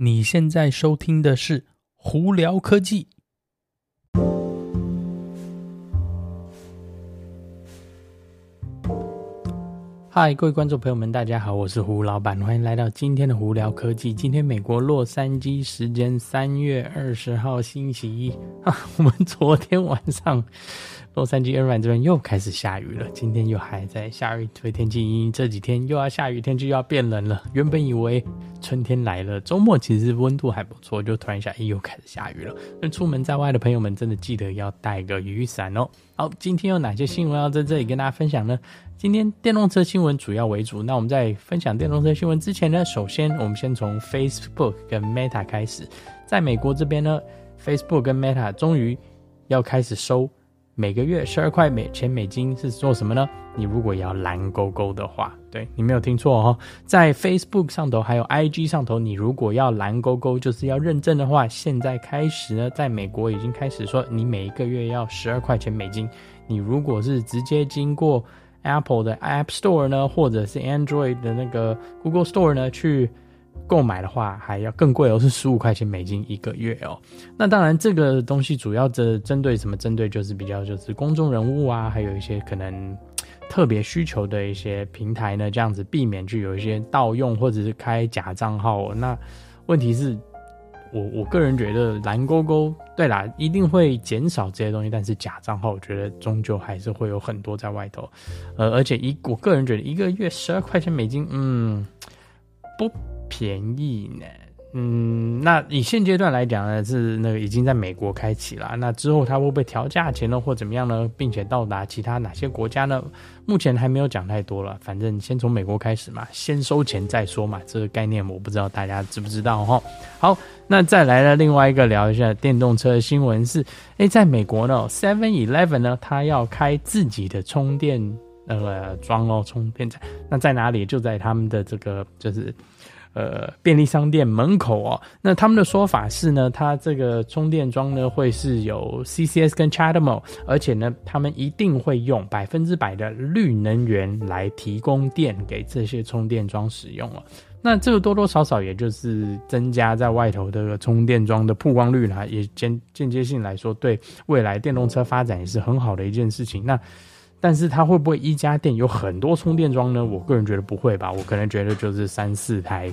你现在收听的是《胡聊科技》。嗨，各位观众朋友们，大家好，我是胡老板，欢迎来到今天的《胡聊科技》。今天美国洛杉矶时间三月二十号星期一啊，我们昨天晚上。洛杉矶、尔湾这边又开始下雨了，今天又还在下雨，所以天气阴，这几天又要下雨，天气又要变冷了。原本以为春天来了，周末其实温度还不错，就突然一下，哎，又开始下雨了。那出门在外的朋友们，真的记得要带个雨伞哦。好，今天有哪些新闻要在这里跟大家分享呢？今天电动车新闻主要为主。那我们在分享电动车新闻之前呢，首先我们先从 Facebook 跟 Meta 开始。在美国这边呢，Facebook 跟 Meta 终于要开始收。每个月十二块美钱美金是做什么呢？你如果要蓝勾勾的话，对，你没有听错哦，在 Facebook 上头还有 IG 上头，你如果要蓝勾勾，就是要认证的话，现在开始呢，在美国已经开始说，你每一个月要十二块钱美金。你如果是直接经过 Apple 的 App Store 呢，或者是 Android 的那个 Google Store 呢，去。购买的话还要更贵哦，是十五块钱美金一个月哦。那当然，这个东西主要的针对什么？针对就是比较就是公众人物啊，还有一些可能特别需求的一些平台呢，这样子避免去有一些盗用或者是开假账号。那问题是，我我个人觉得蓝勾勾对啦，一定会减少这些东西，但是假账号我觉得终究还是会有很多在外头。呃，而且一我个人觉得一个月十二块钱美金，嗯，不。便宜呢，嗯，那以现阶段来讲呢，是那个已经在美国开启了。那之后它会不会调价钱呢，或怎么样呢？并且到达其他哪些国家呢？目前还没有讲太多了。反正先从美国开始嘛，先收钱再说嘛。这个概念我不知道大家知不知道哈。好，那再来了另外一个聊一下电动车的新闻是，诶，在美国呢，Seven Eleven 呢，它要开自己的充电那个桩哦，充电站。那在哪里？就在他们的这个就是。呃，便利商店门口哦，那他们的说法是呢，它这个充电桩呢会是有 CCS 跟 CHAdeMO，而且呢，他们一定会用百分之百的绿能源来提供电给这些充电桩使用哦。那这个多多少少也就是增加在外头的充电桩的曝光率啦，也间间接性来说，对未来电动车发展也是很好的一件事情。那但是它会不会一家店有很多充电桩呢？我个人觉得不会吧，我可能觉得就是三四台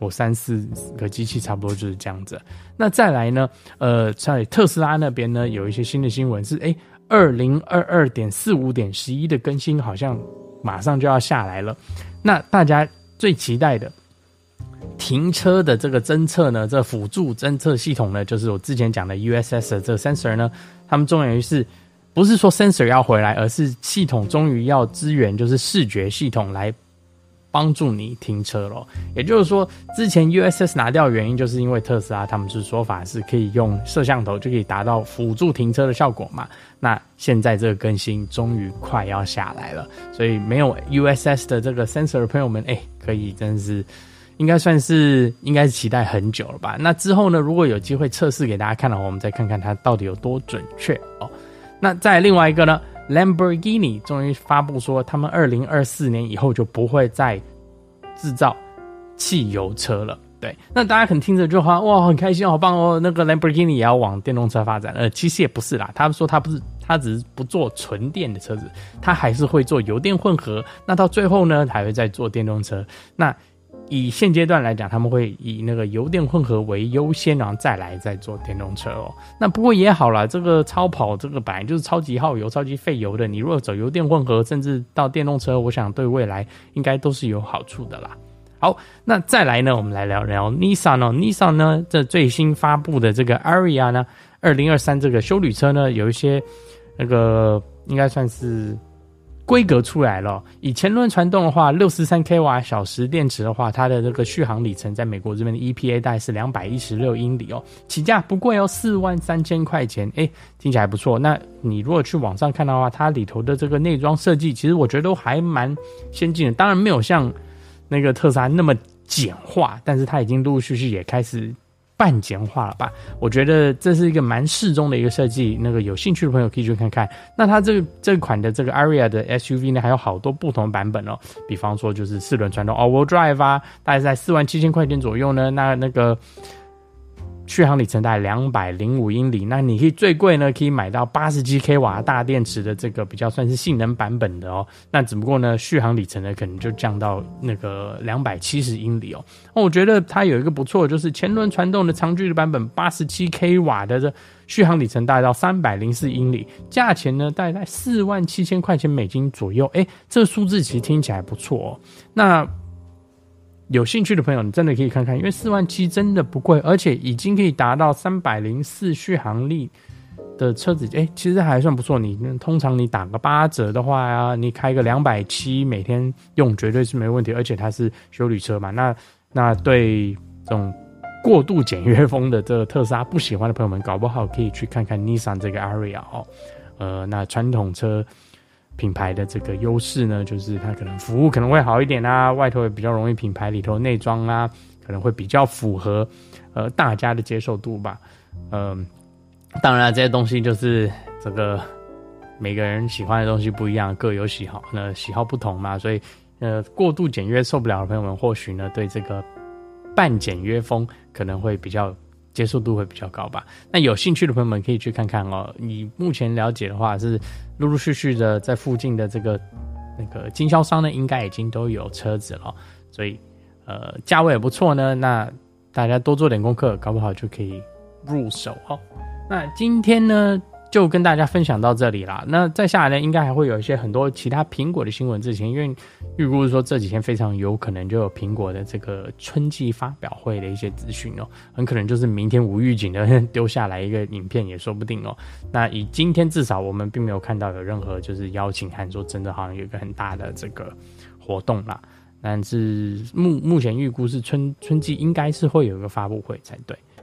或三四个机器差不多就是这样子。那再来呢？呃，在特斯拉那边呢，有一些新的新闻是，诶，二零二二点四五点十一的更新好像马上就要下来了。那大家最期待的停车的这个侦测呢，这辅助侦测系统呢，就是我之前讲的 USS 的这个 sensor 呢，他们终于是。不是说 sensor 要回来，而是系统终于要支援，就是视觉系统来帮助你停车咯。也就是说，之前 USS 拿掉的原因，就是因为特斯拉他们是说法是可以用摄像头就可以达到辅助停车的效果嘛。那现在这个更新终于快要下来了，所以没有 USS 的这个 sensor 的朋友们，哎，可以真是应该算是应该是期待很久了吧？那之后呢，如果有机会测试给大家看的话，我们再看看它到底有多准确哦。那再另外一个呢，Lamborghini 终于发布说，他们二零二四年以后就不会再制造汽油车了。对，那大家可能听着就好哇，很开心，好棒哦。那个 Lamborghini 也要往电动车发展，呃，其实也不是啦。他们说他不是，他只是不做纯电的车子，他还是会做油电混合。那到最后呢，还会再做电动车。那以现阶段来讲，他们会以那个油电混合为优先，然后再来再做电动车哦。那不过也好啦，这个超跑这个本来就是超级耗油、超级费油的。你如果走油电混合，甚至到电动车，我想对未来应该都是有好处的啦。好，那再来呢，我们来聊聊 Nissan 哦。Nissan 呢，这最新发布的这个 Aria 呢，二零二三这个休旅车呢，有一些那个应该算是。规格出来了，以前轮传动的话，六十三 k 瓦小时电池的话，它的这个续航里程在美国这边的 EPA 大概是两百一十六英里哦，起价不贵哦，四万三千块钱，哎，听起来不错。那你如果去网上看的话，它里头的这个内装设计，其实我觉得都还蛮先进的，当然没有像那个特斯拉那么简化，但是它已经陆陆续续也开始半简化了吧？我觉得这是一个蛮适中的一个设计。那个有兴趣的朋友可以去看看。那它这这款的这个 Aria 的 SUV 呢，还有好多不同版本哦。比方说就是四轮传动 All-Wheel Drive 啊，大概在四万七千块钱左右呢。那那个。续航里程大概两百零五英里，那你可以最贵呢，可以买到八十七 k 瓦大电池的这个比较算是性能版本的哦。那只不过呢，续航里程呢可能就降到那个两百七十英里哦。那我觉得它有一个不错，就是前轮传动的长距离版本，八十七 k 瓦的这续航里程大概到三百零四英里，价钱呢大概在四万七千块钱美金左右。哎，这数字其实听起来不错哦。那有兴趣的朋友，你真的可以看看，因为四万七真的不贵，而且已经可以达到三百零四续航力的车子，哎，其实还算不错。你通常你打个八折的话呀，你开个两百七每天用绝对是没问题，而且它是休旅车嘛。那那对这种过度简约风的这个特斯拉不喜欢的朋友们，搞不好可以去看看 Nissan 这个 Ariya 哦。呃，那传统车。品牌的这个优势呢，就是它可能服务可能会好一点啊，外头也比较容易，品牌里头内装啊，可能会比较符合呃大家的接受度吧。嗯、当然这些东西就是这个每个人喜欢的东西不一样，各有喜好，那喜好不同嘛，所以呃过度简约受不了的朋友们，或许呢对这个半简约风可能会比较。接受度会比较高吧。那有兴趣的朋友们可以去看看哦。你目前了解的话，是陆陆续续的在附近的这个那个经销商呢，应该已经都有车子了。所以呃，价位也不错呢。那大家多做点功课，搞不好就可以入手哦。那今天呢，就跟大家分享到这里啦。那再下来呢，应该还会有一些很多其他苹果的新闻。之前因为预估是说这几天非常有可能就有苹果的这个春季发表会的一些资讯哦，很可能就是明天无预警的丢下来一个影片也说不定哦。那以今天至少我们并没有看到有任何就是邀请函说真的好像有一个很大的这个活动啦。但是目目前预估是春春季应该是会有一个发布会才对。